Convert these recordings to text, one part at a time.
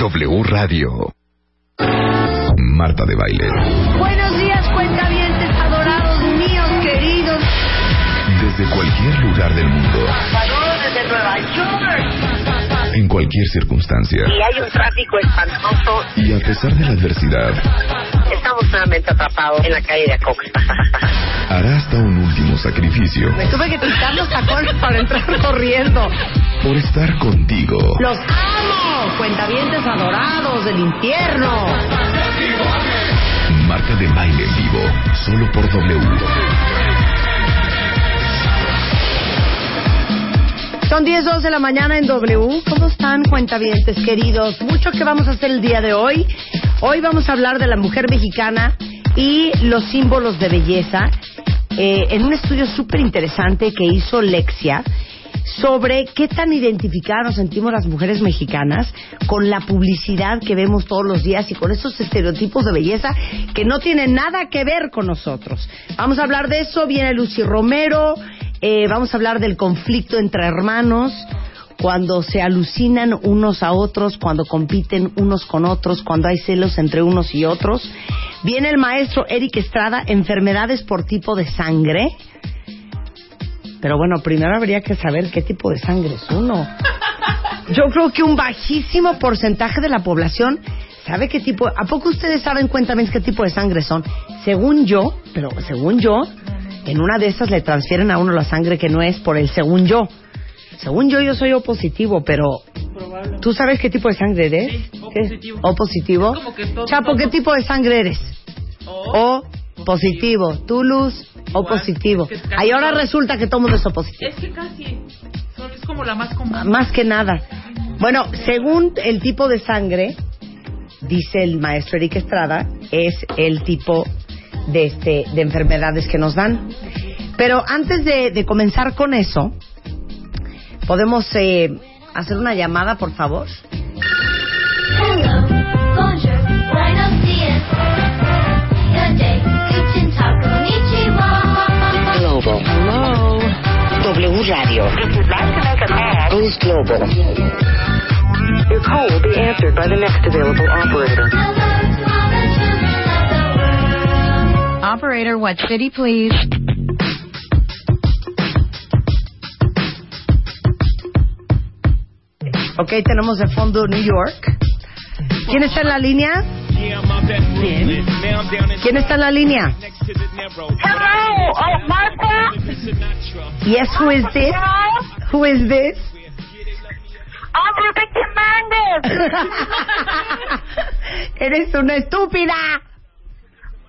W Radio. Marta de Baile. Buenos días, cuentavientes adorados míos, queridos. Desde cualquier lugar del mundo. Saludos desde Nueva York. En cualquier circunstancia. Y hay un tráfico espantoso. Y a pesar de la adversidad, Estamos nuevamente atrapados en la calle de Acoxpa. hará hasta un último sacrificio Me tuve que quitar los tacones para entrar corriendo. por estar contigo. ¡Los amo! Cuentavientes adorados del infierno. Marta de Baile en vivo. Solo por W. Son 10, 2 de la mañana en W. ¿Cómo están, cuentavientes queridos? Mucho que vamos a hacer el día de hoy. Hoy vamos a hablar de la mujer mexicana y los símbolos de belleza eh, en un estudio súper interesante que hizo Lexia sobre qué tan identificadas nos sentimos las mujeres mexicanas con la publicidad que vemos todos los días y con esos estereotipos de belleza que no tienen nada que ver con nosotros. Vamos a hablar de eso, viene Lucy Romero, eh, vamos a hablar del conflicto entre hermanos, cuando se alucinan unos a otros, cuando compiten unos con otros, cuando hay celos entre unos y otros. Viene el maestro Eric Estrada, enfermedades por tipo de sangre. Pero bueno, primero habría que saber qué tipo de sangre es uno. Yo creo que un bajísimo porcentaje de la población sabe qué tipo. ¿A poco ustedes saben, cuéntame qué tipo de sangre son? Según yo, pero según yo, en una de esas le transfieren a uno la sangre que no es por el según yo. Según yo, yo soy O positivo, pero ¿tú sabes qué tipo de sangre eres? Sí, O ¿Qué? positivo. O positivo. Es como que todo- Chapo, ¿qué tipo de sangre eres? O positivo. Tú, Luz, O positivo. que casi Ahí ahora resulta que todo mundo es O positivo. Es que casi. Es como la más común. Más que nada. Bueno, según el tipo de sangre, dice el maestro Eric Estrada, es el tipo de, este, de enfermedades que nos dan. Pero antes de, de comenzar con eso, ¿podemos eh, hacer una llamada, por favor? Hello. Global. Hello. W Radio. If you'd like to make a call, Global. your call will be answered by the next available operator. Hello to all the children of the world. Operator, what city, please? Ok, tenemos de fondo New York. ¿Quién está en la línea? Bien. ¿Quién está en la línea? Hello, oh, Martha. Yes, who is this? Who is this? I'm Rebecca Méndez. Eres una estúpida.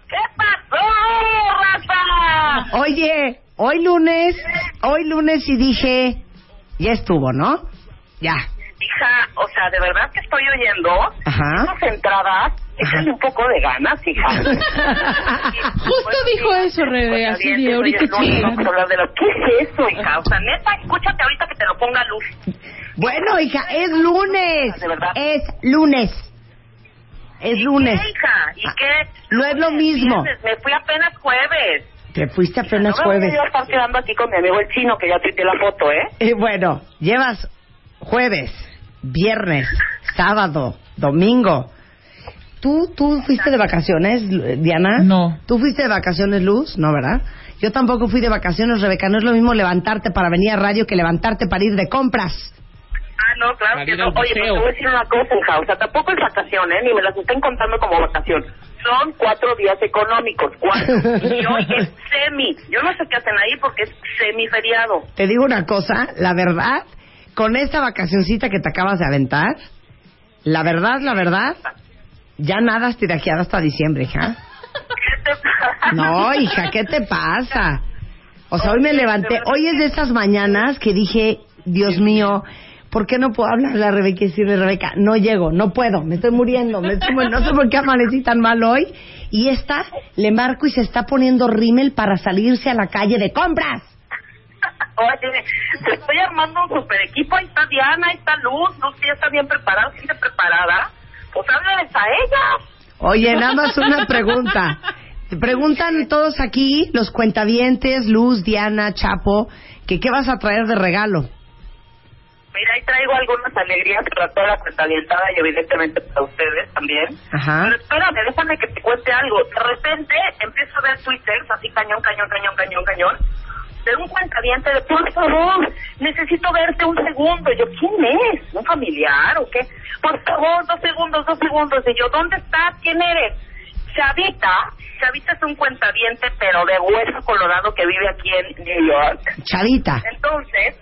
¿Qué pasó, raza? Oye, hoy lunes, hoy lunes y dije, ya estuvo, ¿no? Ya. Hija, o sea, de verdad que estoy oyendo. Ajá. Esas entradas, échale un poco de ganas, hija. Justo dijo eso, Rebe, así de ahorita chingada. chingada. ¿Qué es eso, hija? O sea, neta, escúchate ahorita que te lo ponga luz. Bueno, hija, es lunes. ¿De verdad? Es lunes. Es lunes. ¿Qué, hija? ¿Y qué? No es lo mismo. Me fui apenas jueves. Te fuiste apenas no jueves. voy a estar quedando aquí con mi amigo el chino, que ya tuiteé la foto, ¿eh? Eh, bueno, llevas jueves, viernes, sábado, domingo. ¿Tú, ¿Tú fuiste de vacaciones, Diana? No. ¿Tú fuiste de vacaciones, Luz? No, ¿verdad? Yo tampoco fui de vacaciones, Rebeca. No es lo mismo levantarte para venir a radio que levantarte para ir de compras. Ah, no, claro que no. Oye, pero museo. te voy a decir una cosa, hija. O sea, tampoco es vacación, ¿eh? Ni me las estén contando como vacación. Son cuatro días económicos, cuatro. Y hoy es semi. Yo no sé qué hacen ahí porque es semiferiado. Te digo una cosa, la verdad, con esta vacacioncita que te acabas de aventar, la verdad, la verdad, ya nada has tirajeado hasta diciembre, hija. ¿Qué te pasa? No, hija, ¿qué te pasa? O sea, hoy me levanté, hoy es de esas mañanas que dije, Dios mío, ¿por qué no puedo hablarle a Rebeca y decirle, Rebeca, no llego, no puedo, me estoy muriendo, me estoy muriendo, no sé por qué amanecí tan mal hoy. Y esta, le marco y se está poniendo rímel para salirse a la calle de compras. Oye, te estoy armando un super equipo. Ahí está Diana, ahí está Luz. Luz que ya está bien preparada, siente preparada. Pues háblales a ella. Oye, nada más una pregunta. Preguntan todos aquí, los cuentavientes, Luz, Diana, Chapo, que qué vas a traer de regalo. Mira, ahí traigo algunas alegrías para toda la cuentadientada y evidentemente para ustedes también. Ajá. Pero espérame, déjame que te cuente algo. De repente empiezo a ver Twitter, así cañón, cañón, cañón, cañón, cañón, de un cuentadiente de, por favor, necesito verte un segundo. Yo, ¿quién es? ¿Un familiar o qué? Por favor, dos segundos, dos segundos. Y yo, ¿dónde estás? ¿Quién eres? Chavita. Chavita es un cuentaviente, pero de hueso colorado que vive aquí en New York. Chavita. Entonces,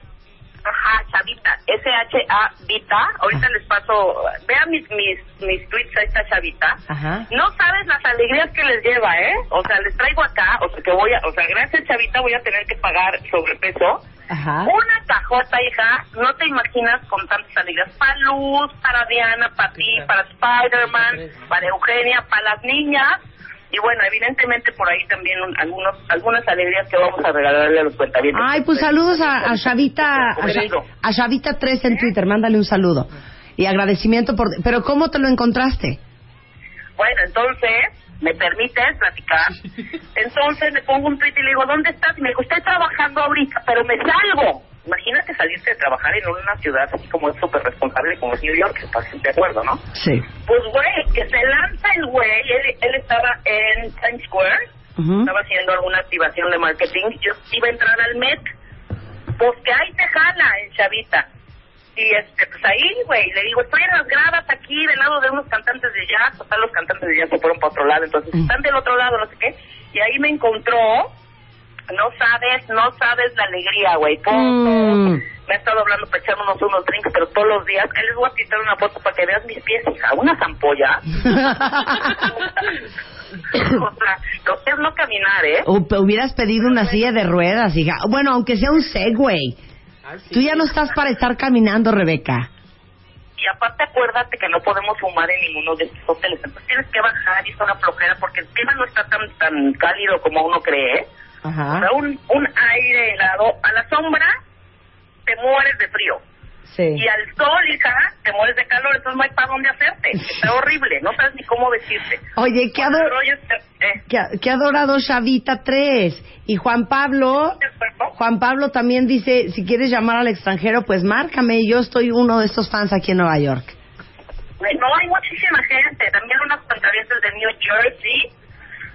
ajá, Chavita, S-H-A Vita, ahorita les paso, vean mis, mis, mis tweets a esta Chavita. Ajá. No sabes las alegrías que les lleva, ¿eh? O sea, les traigo acá, o sea, que voy a, o sea, gracias Chavita voy a tener que pagar sobrepeso. Ajá. Una cajota, hija, no te imaginas con tantas alegrías. Para Luz, para Diana, para ti, para Spider-Man, para Eugenia, para las niñas. Y bueno, evidentemente por ahí también un- algunos, algunas alegrías que vamos a regalarle a los cuentavientes. Ay, pues saludos a, a Chavita, a, Cha- a Chavita 3 en Twitter, mándale un saludo. Y agradecimiento por... Pero ¿cómo te lo encontraste? Bueno, entonces, ¿me permites platicar? Entonces le pongo un tweet y le digo, ¿dónde estás? Y me dijo, estoy trabajando ahorita, pero me salgo. Imagínate salirse de trabajar en una ciudad así como es súper responsable como es New York, estás de acuerdo, ¿no? Sí. Pues, güey, que se lanza el güey, él, él estaba en Times Square, estaba haciendo alguna activación de marketing, yo iba a entrar al Met, pues que ahí te jala el chavita. Y este, pues ahí, güey, le digo, estoy en las gradas aquí del lado de unos cantantes de jazz, total los cantantes de jazz se fueron para otro lado, entonces están del otro lado, no sé qué, y ahí me encontró, no sabes, no sabes la alegría, güey, Mm. me ha estado hablando para echarme unos, unos drinks, pero todos los días, ahí les voy a quitar una foto para que veas mis pies, hija, unas ampollas. o sea, lo que es no caminar, ¿eh? O hubieras pedido una silla de ruedas, hija. Bueno, aunque sea un Segway. Tú ya no estás para estar caminando, Rebeca. Y aparte acuérdate que no podemos fumar en ninguno de estos hoteles, entonces tienes que bajar y es una flojera porque el clima no está tan tan cálido como uno cree, O Ajá. sea, un, un aire helado, a la sombra te mueres de frío. Sí. Y al sol, hija, te mueres de calor, entonces no hay para dónde hacerte. Está horrible, no sabes ni cómo vestirte. Oye, qué, El ado- rollo es que- eh, qué- qué adorado Chavita 3. Y Juan Pablo. Juan Pablo también dice, si quieres llamar al extranjero, pues márcame. Yo estoy uno de estos fans aquí en Nueva York. No, hay muchísima gente. También unas pantallas de New Jersey.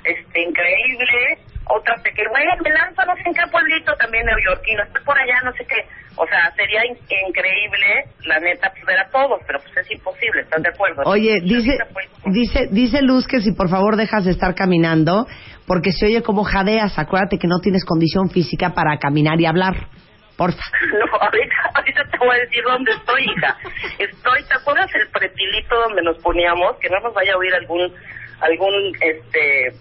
Este, increíble. Otras que, güey, me lanzo no sé en qué pueblito también neoyorquino. Estoy por allá, no sé qué. O sea, sería in- increíble, la neta, pues ver a todos, pero pues es imposible, ¿estás de acuerdo? Oye, dice, dice, dice Luz que si por favor dejas de estar caminando, porque se oye como jadeas. Acuérdate que no tienes condición física para caminar y hablar. Porfa. No, ahorita, ahorita te voy a decir dónde estoy, hija. Estoy, ¿te acuerdas el pretilito donde nos poníamos? Que no nos vaya a oír algún, algún, este,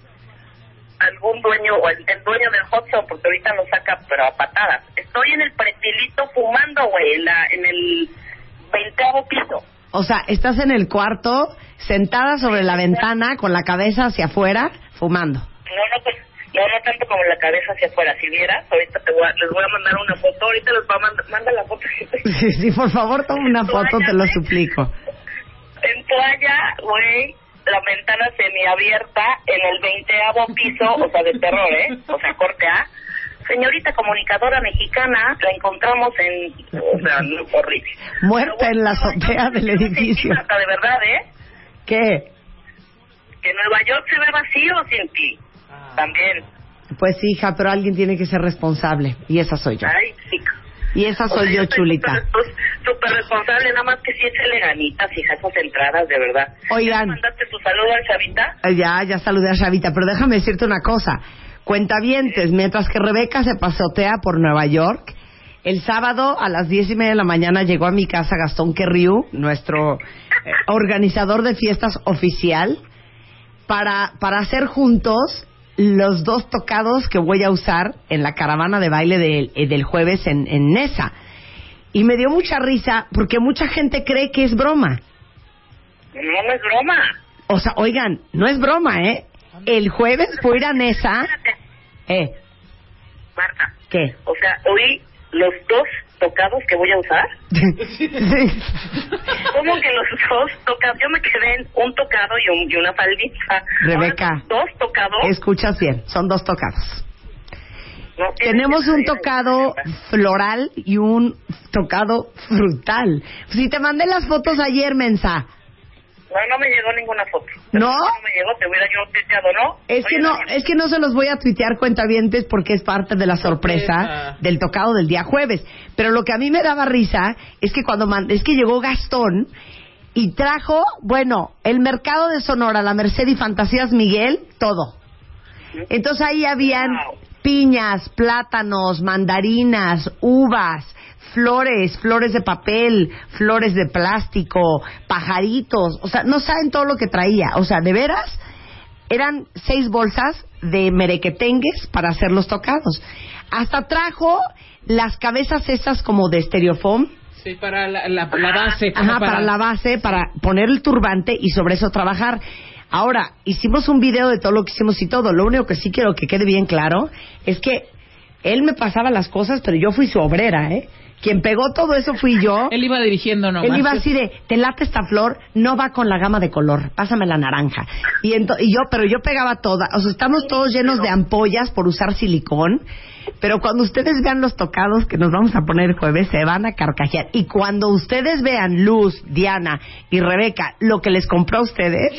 algún dueño o el, el dueño del hot shop, porque ahorita nos saca, pero a patadas. Estoy en el pretilito fumando, güey, en, la, en el veinteavo piso. O sea, estás en el cuarto, sentada sobre la ventana, con la cabeza hacia afuera, fumando. No, no, pues, no, no tanto como la cabeza hacia afuera. Si vieras, ahorita te voy a, les voy a mandar una foto. Ahorita les voy a mandar, manda la foto. Sí, sí, por favor, toma una foto, te lo suplico. en toalla, güey, la ventana semiabierta en el veinteavo piso, o sea, de terror, ¿eh? O sea, corte A. Señorita comunicadora mexicana, la encontramos en... O sea, no, horrible. Muerta en la azotea del edificio. hasta de verdad, ¿eh? ¿Qué? Que Nueva York se ve vacío sin ti. También. Pues hija, pero alguien tiene que ser responsable. Y esa soy yo. Ay, chica. Y esa O sea, soy yo, chulita. Súper responsable, nada más que sí échale ganitas, hija, esas entradas, de verdad. Oigan. ¿Ya le mandaste tu saludo al chavita? Ya, ya saludé a Chavita, pero déjame decirte una cosa. Cuentavientes, mientras que Rebeca se pasotea por Nueva York, el sábado a las diez y media de la mañana llegó a mi casa Gastón Querriu, nuestro eh, organizador de fiestas oficial, para, para hacer juntos los dos tocados que voy a usar en la caravana de baile del, eh, del jueves en, en Nesa. Y me dio mucha risa porque mucha gente cree que es broma. No, no es broma. O sea, oigan, no es broma, ¿eh? El jueves voy a ir a Nesa. ¿Eh? Marta. ¿Qué? O sea, oí los dos tocados que voy a usar. ¿Cómo que los dos tocados? Yo me quedé en un tocado y, un- y una faldita. Rebeca. Dos tocados. Escuchas bien, son dos tocados. No Tenemos un tocado floral y un tocado frutal. Si te mandé las fotos ayer, mensa. No, no me llegó ninguna foto. ¿No? No me llegó, te hubiera yo tuiteado, ¿no? Es que no, es que no se los voy a tuitear cuentavientes porque es parte de la sorpresa del tocado del día jueves. Pero lo que a mí me daba risa es que cuando man- es que llegó Gastón y trajo, bueno, el mercado de Sonora, la Merced y Fantasías Miguel, todo. Entonces ahí habían Wow. piñas, plátanos, mandarinas, uvas, flores, flores de papel, flores de plástico, pajaritos, o sea, no saben todo lo que traía, o sea, de veras, eran seis bolsas de merequetengues para hacer los tocados. Hasta trajo las cabezas esas como de estereofón, Sí, para la, la, la base. Ajá, para... la base, para poner el turbante y sobre eso trabajar. Ahora, hicimos un video de todo lo que hicimos y todo. Lo único que sí quiero que quede bien claro es que él me pasaba las cosas, pero yo fui su obrera, ¿eh? Quien pegó todo eso fui yo. Él iba dirigiendo nomás. Él iba así de, te late esta flor, no va con la gama de color, pásame la naranja. Y, ento- y yo, pero yo pegaba toda, o sea, estamos todos llenos de ampollas por usar silicón, pero cuando ustedes vean los tocados que nos vamos a poner el jueves, se van a carcajear. Y cuando ustedes vean Luz, Diana y Rebeca, lo que les compró a ustedes,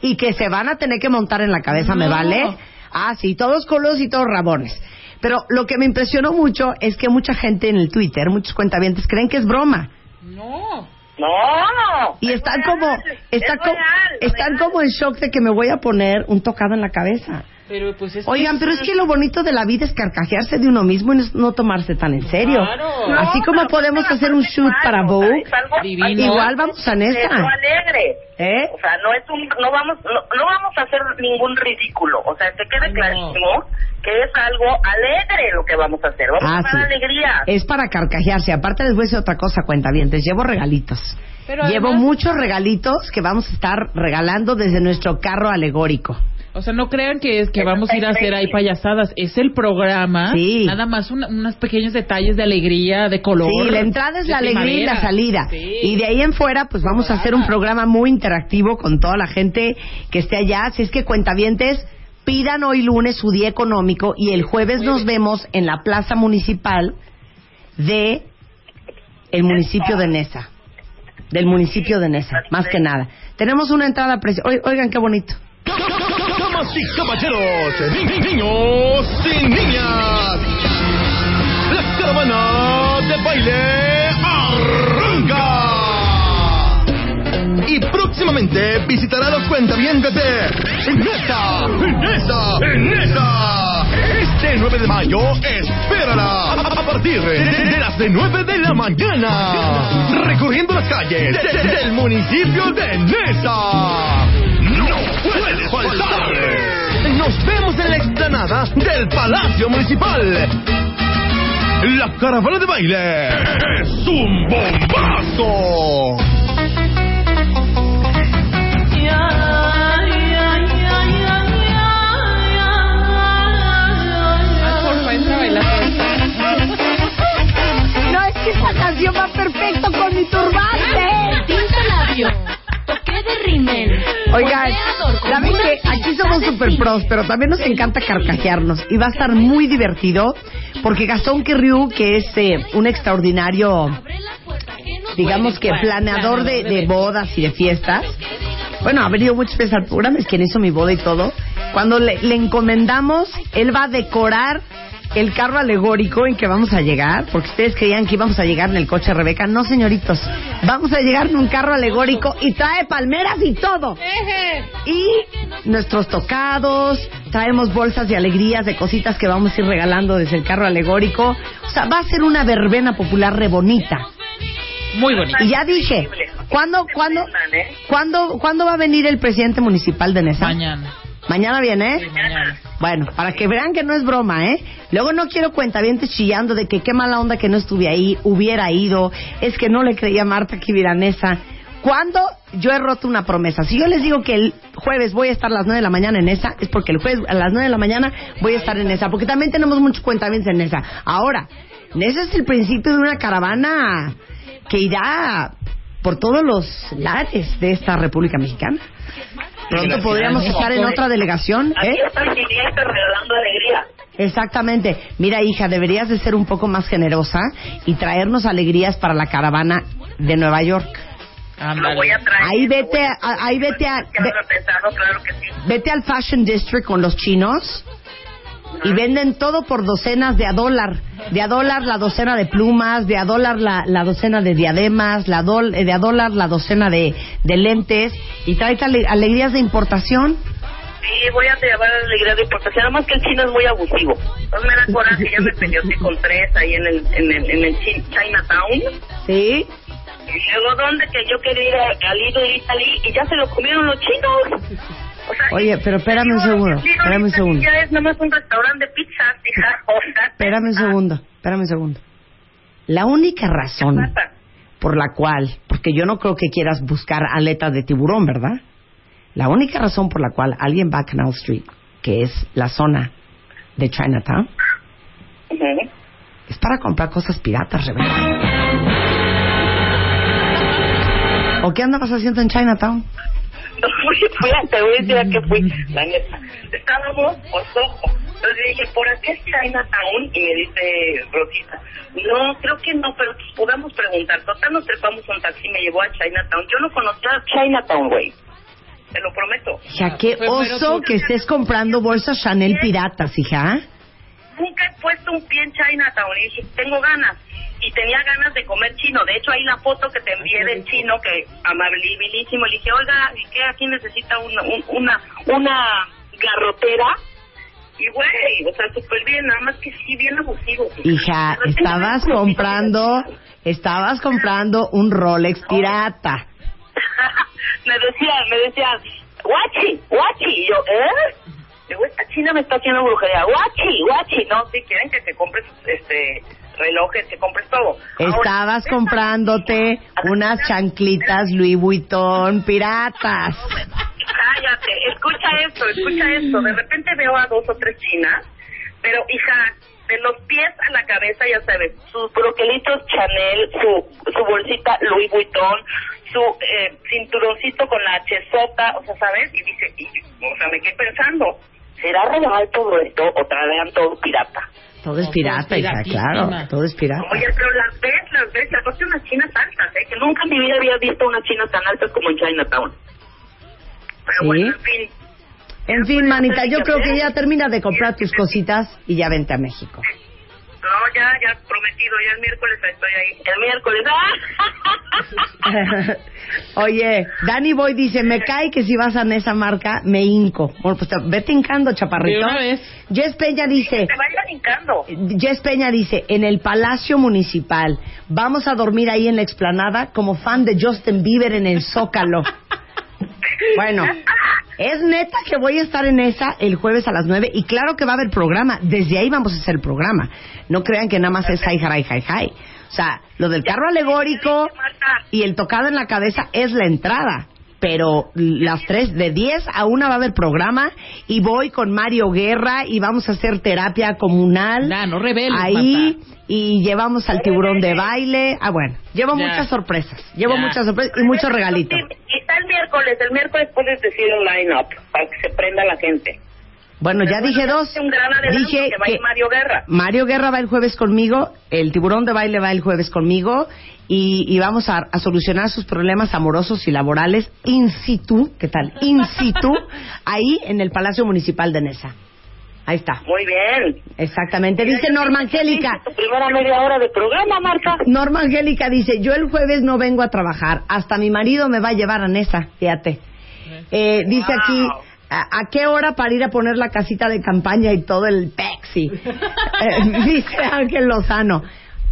y que se van a tener que montar en la cabeza, ¿me vale? Ah, sí, todos colos y todos rabones. Pero lo que me impresionó mucho es que mucha gente en el Twitter, muchos cuentavientes, creen que es broma. No. No. Y es están real, como, es están, co- real, están real. como en shock de que me voy a poner un tocado en la cabeza. Pero pues es Oigan, pero es que lo bonito de la vida es carcajearse de uno mismo y no, no tomarse tan en serio. Claro. No, Así como podemos aparte hacer un shoot algo, para o sea, Vogue, igual vamos a Es Nesa. alegre. ¿Eh? O sea, no es un, no vamos, no, no vamos a hacer ningún ridículo. O sea, que quede No. clarísimo que es algo alegre lo que vamos a hacer. Vamos Ah, a dar sí. alegría. Es para carcajearse. Aparte les voy a decir otra cosa, cuentavientes. Llevo regalitos. Pero Llevo además- muchos regalitos que vamos a estar regalando desde nuestro carro alegórico. O sea, no crean que es que Eso vamos a ir a hacer ahí payasadas. Es el programa. Sí. Nada más una- unos pequeños detalles de alegría, de color. Sí, la entrada es la alegría y la salida. Sí. Y de ahí en fuera, pues vamos a hacer un programa muy interactivo con toda la gente que esté allá. Si es que cuentavientes, pidan hoy lunes su día económico y el jueves nos vemos en la plaza municipal de el municipio de Nesa. Del municipio de Nesa, más que nada. Tenemos una entrada preciosa. Oigan qué bonito. Damas y caballeros, ni- ni- niños y niñas, la caravana de baile arranca. Y próximamente visitará los cuentavientes de Nesa, Nesa, Nesa. Este 9 de mayo, espérala a, partir de las de 9 de la mañana, recorriendo las calles de- de- del municipio de Nesa. ¡No puedes faltar! Nos vemos en la explanada del Palacio Municipal. La caravana de baile es un bombazo. No, es que esta canción va perfecto con mi turbante. Rímel. Oigan, saben que aquí somos super pros, pero también nos encanta carcajearnos y va a estar muy divertido porque Gastón Querriu, que es eh, un extraordinario, digamos que planeador de, planeador de de bodas y de fiestas, bueno, ha venido muchas veces al programa, es quien hizo mi boda y todo. Cuando le, le encomendamos, él va a decorar el carro alegórico en que vamos a llegar, porque ustedes creían que íbamos a llegar en el coche Rebeca. No, señoritos, vamos a llegar en un carro alegórico y trae palmeras y todo. Y nuestros tocados, traemos bolsas de alegrías, de cositas que vamos a ir regalando desde el carro alegórico. O sea, va a ser una verbena popular re bonita. Muy bonito. Y ya dije, ¿cuándo, cuándo, ¿eh? cuándo, cuándo va a venir el presidente municipal de Nesa? Mañana. Mañana viene, ¿eh? Mañana. Bueno, para que vean que no es broma, ¿eh? Luego no quiero cuentavientes chillando de que qué mala onda que no estuve ahí, hubiera ido, es que no le creía a Marta que viera Nesa. ¿Cuándo yo he roto una promesa? Si yo les digo que el jueves voy a estar a las 9 de la mañana en esa, es porque el jueves a las 9 de la mañana voy a estar en esa, porque también tenemos muchos cuentavientes en esa. Ahora, ese es el principio de una caravana que irá por todos los lares de esta República Mexicana. Pronto podríamos estar en otra delegación, ¿eh? está el siguiente regalando alegría. Exactamente. Mira, hija, deberías de ser un poco más generosa y traernos alegrías para la caravana de Nueva York. Lo voy a traer. Ahí vete a- ahí vete a- Ya lo he pensado, claro que sí. Vete al Fashion District con los chinos y venden todo por docenas de a dólar. De a dólar la docena de plumas, de a dólar la, la docena de diademas, la dol- eh, de a dólar la docena de, de lentes y tráete ale- alegrías de importación. Sí, voy a llevar la alegría de importación. Nada más que el chino es muy abusivo. Entonces me da coraje. Ya me peleó con tres ahí en el, en el, en el Chin- Chinatown. ¿Sí? Y luego, ¿dónde? Que yo quería ir al Little Italy y ya se lo comieron los chinos. O sea, Oye, pero espérame un segundo, espérame un segundo. Ya es nomás un restaurante de pizzas, hija. O sea, Espérame un segundo, espérame un segundo. La única razón por la cual, porque yo no creo que quieras buscar aletas de tiburón, ¿verdad? La única razón por la cual alguien va a Canal Street, que es la zona de Chinatown, es para comprar cosas piratas, Rebeca. ¿O qué andabas haciendo en Chinatown? No fui, fui a, te voy a decir a qué fui, la neta. Estábamos por Soho. Entonces dije, ¿por aquí es Chinatown? Y me dice Rosita, no, creo que no, pero pues podamos preguntar. Total, nos trepamos un taxi y me llevó a Chinatown. Yo no conocía Chinatown, güey. Te lo prometo. Hija, qué oso que estés comprando bolsas Chanel piratas, hija. Nunca he puesto un pie en Chinatown y dije, tengo ganas. Y tenía ganas de comer chino. De hecho, ahí la foto que te envié del chino, que amabilísimo, le dije, oiga, ¿y qué? Aquí necesita una, un- una, una garrotera. Y güey, o sea, súper bien, nada más que sí, bien abusivo. Hija, estabas comprando, estabas comprando un Rolex pirata. me decían, me decían, guachi, guachi. Y yo, ¿eh? Digo, esta china me está haciendo brujería. Guachi, guachi. No, si quieren que te compres este relojes, que compres todo. Estabas esta- comprándote unas chanclitas Louis Vuitton piratas. Cállate, escucha esto, escucha esto. De repente veo a dos o tres chinas, pero hija, de los pies a la cabeza, ya sabes, sus broquelitos Chanel, su, su bolsita Louis Vuitton, su eh, cinturoncito con la chesota, o sea, ¿sabes? Y dice, y, o sea, me quedé pensando, ¿será real todo esto o traerán todo pirata? Todo es pirata, hija, claro. Todo es pirata. Oye, pero las ves, las ves, las ves unas chinas altas, ¿eh? Que nunca en mi vida había visto unas chinas tan altas como en Chinatown. Pero ¿Sí? bueno, en fin. En fin, manita, yo creo que ya termina de comprar tus cositas y ya vente a México. No, ya, ya prometido, ya el miércoles estoy ahí. El miércoles, ¡ah! Oye, Danny Boy dice, me cae que si vas a esa marca, me hinco. Bueno, pues te- vete hincando, chaparrito. De una vez. Jess Peña dice, Te vayan hincando. Jess Peña dice, en el Palacio Municipal, vamos a dormir ahí en la explanada como fan de Justin Bieber en el Zócalo. Bueno, es neta que voy a estar en esa el jueves a las 9 y claro que va a haber programa. Desde ahí vamos a hacer el programa. No crean que nada más es hi, hi, hi, hi. O sea, lo del carro alegórico y el tocado en la cabeza es la entrada. Pero las tres, de 10 a 1 va a haber programa y voy con Mario Guerra y vamos a hacer terapia comunal. Ya, no reveles, Ahí Marta. y llevamos al tiburón de baile. Ah, bueno, llevo Ya. muchas sorpresas. Llevo Ya. muchas sorpresas y muchos regalitos. Y está el miércoles, el miércoles puedes decir un line-up para que se prenda la gente. Bueno, ya dije dos. Un gran adelanto Dije que va Mario Guerra. Mario Guerra va el jueves conmigo, el tiburón de baile va el jueves conmigo y, y vamos a, a solucionar sus problemas amorosos y laborales in situ, ¿qué tal? In situ, ahí en el Palacio Municipal de Nesa. Ahí está. Muy bien. Exactamente. Dice Norma Angélica. Primera media hora de programa, Marta. Norma Angélica dice, yo el jueves no vengo a trabajar, hasta mi marido me va a llevar a Nesa, fíjate. Eh, dice aquí, ¿a, a qué hora para ir a poner la casita de campaña y todo el pexi? Eh, dice Ángel Lozano,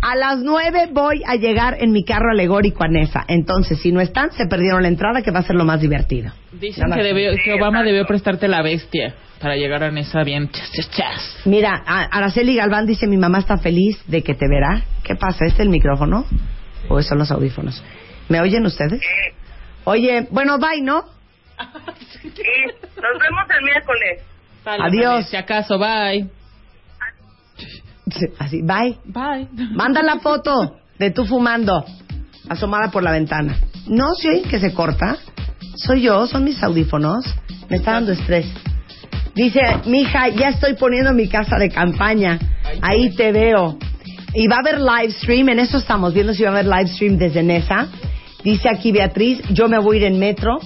a las nueve voy a llegar en mi carro alegórico a Nesa, entonces si no están, se perdieron la entrada que va a ser lo más divertido. Dicen que, debió- que Obama debió prestarte la bestia para llegar a esa bien chas, chas, chas. Mira, a- Araceli Galván dice, mi mamá está feliz de que te verá. ¿Qué pasa? ¿Es el micrófono? ¿O son los audífonos? ¿Me oyen ustedes? Sí, Oye, bueno, bye, ¿no? Nos vemos el miércoles. Adiós. vale, Si acaso, bye. Así, bye. Bye. Manda la foto de tú fumando, asomada por la ventana. No, sí, que se corta. Soy yo, son mis audífonos. Me está dando estrés. Dice, mija, ya estoy poniendo mi casa de campaña. Ahí te veo. Y va a haber live stream, en eso estamos viendo si va a haber live stream desde Nesa. Dice aquí Beatriz, yo me voy a ir en metro.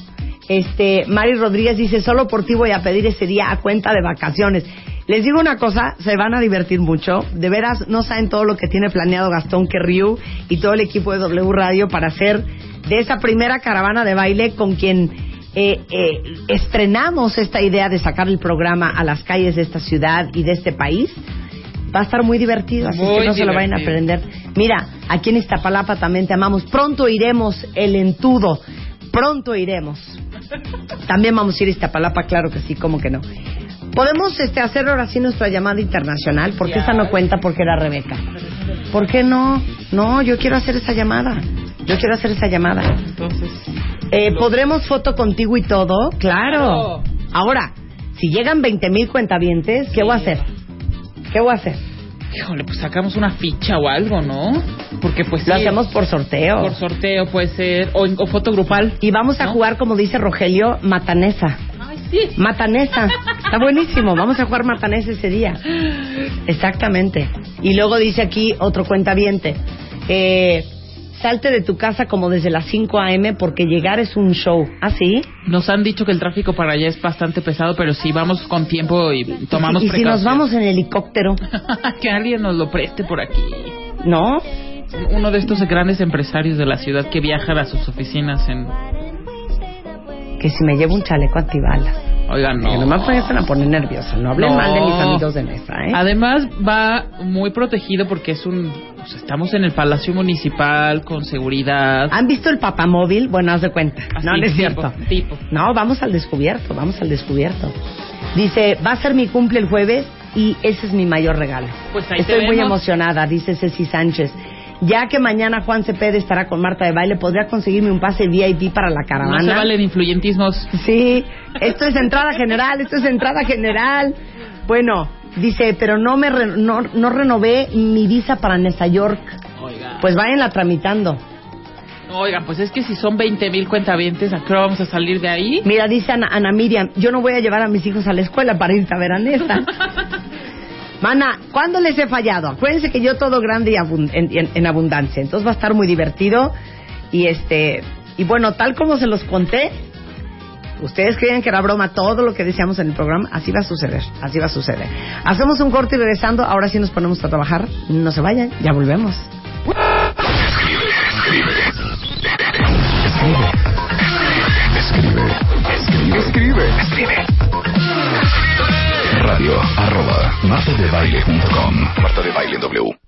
Este, Mari Rodríguez dice, solo por ti voy a pedir ese día a cuenta de vacaciones. Les digo una cosa, se van a divertir mucho. De veras, no saben todo lo que tiene planeado Gastón Querriu y todo el equipo de W Radio para hacer de esa primera caravana de baile con quien eh, eh, estrenamos esta idea de sacar el programa a las calles de esta ciudad y de este país. Va a estar muy divertido, así Muy que no se lo vayan a aprender. Mira, aquí en Iztapalapa también te amamos. Pronto iremos el entudo. Pronto iremos. También vamos a ir a Iztapalapa, claro que sí, cómo que no. Podemos este, hacer ahora sí nuestra llamada internacional, porque Ya. esa no cuenta porque era Rebeca. ¿Por qué no? No, yo quiero hacer esa llamada. Yo quiero hacer esa llamada. Entonces, Eh, ¿Podremos foto contigo y todo? Claro. Claro. Ahora, si llegan 20 mil cuentavientes, ¿qué voy a hacer? ¿Qué voy a hacer? Híjole, pues sacamos una ficha o algo, ¿no? Porque pues Lo sí, hacemos por sorteo. por sorteo puede ser, o, foto grupal. Y vamos a ¿No? jugar, como dice Rogelio, matanesa. Ay, sí. Matanesa. Está buenísimo. Vamos a jugar matanesa ese día. Exactamente. Y luego dice aquí otro cuentaviente. Eh, salte de tu casa como desde las 5 a.m. porque llegar es un show. ¿Ah, sí? Nos han dicho que el tráfico para allá es bastante pesado, pero si vamos con tiempo y tomamos y si nos vamos en helicóptero, que alguien nos lo preste por aquí. ¿no? Uno de estos grandes empresarios de la ciudad que viajan a sus oficinas en... Que si me llevo un chaleco antibalas. Oigan, no. Que no me vayan a poner nerviosa. No hablen No. mal de mis amigos de mesa, ¿eh? Además va muy protegido porque es un... pues, estamos en el Palacio Municipal con seguridad. ¿Han visto el papamóvil? Bueno, haz de cuenta. Así, no, no es tipo, cierto. tipo. No, vamos al descubierto, vamos al descubierto. Dice, va a ser mi cumple el jueves y ese es mi mayor regalo. Pues ahí te Estoy muy vemos. emocionada, dice Ceci Sánchez. Ya que mañana Juan Cepeda estará con Marta de Baile, ¿podría conseguirme un pase VIP para la caravana? No se valen influyentismos. Sí, esto es entrada general, esto es entrada general. Bueno, dice, pero no me re- no, no renové mi visa para Nueva York. Oigan. Pues váyanla tramitando. Oigan, pues es que si son 20 mil cuentavientes, ¿a qué hora vamos a salir de ahí? Mira, dice Ana, Ana Miriam, yo no voy a llevar a mis hijos a la escuela para irse a ver a Nesta. Mana, ¿cuándo les he fallado? Acuérdense que yo todo grande y abun- en, en- en abundancia. Entonces va a estar muy divertido. Y este y bueno, tal como se los conté, ustedes creían que era broma todo lo que decíamos en el programa, así va a suceder, así va a suceder. Hacemos un corte y regresando, ahora sí nos ponemos a trabajar. No se vayan, ya volvemos. Escribe, escribe, escribe, escribe. Radio arroba martadebaile.com Marta de Baile W.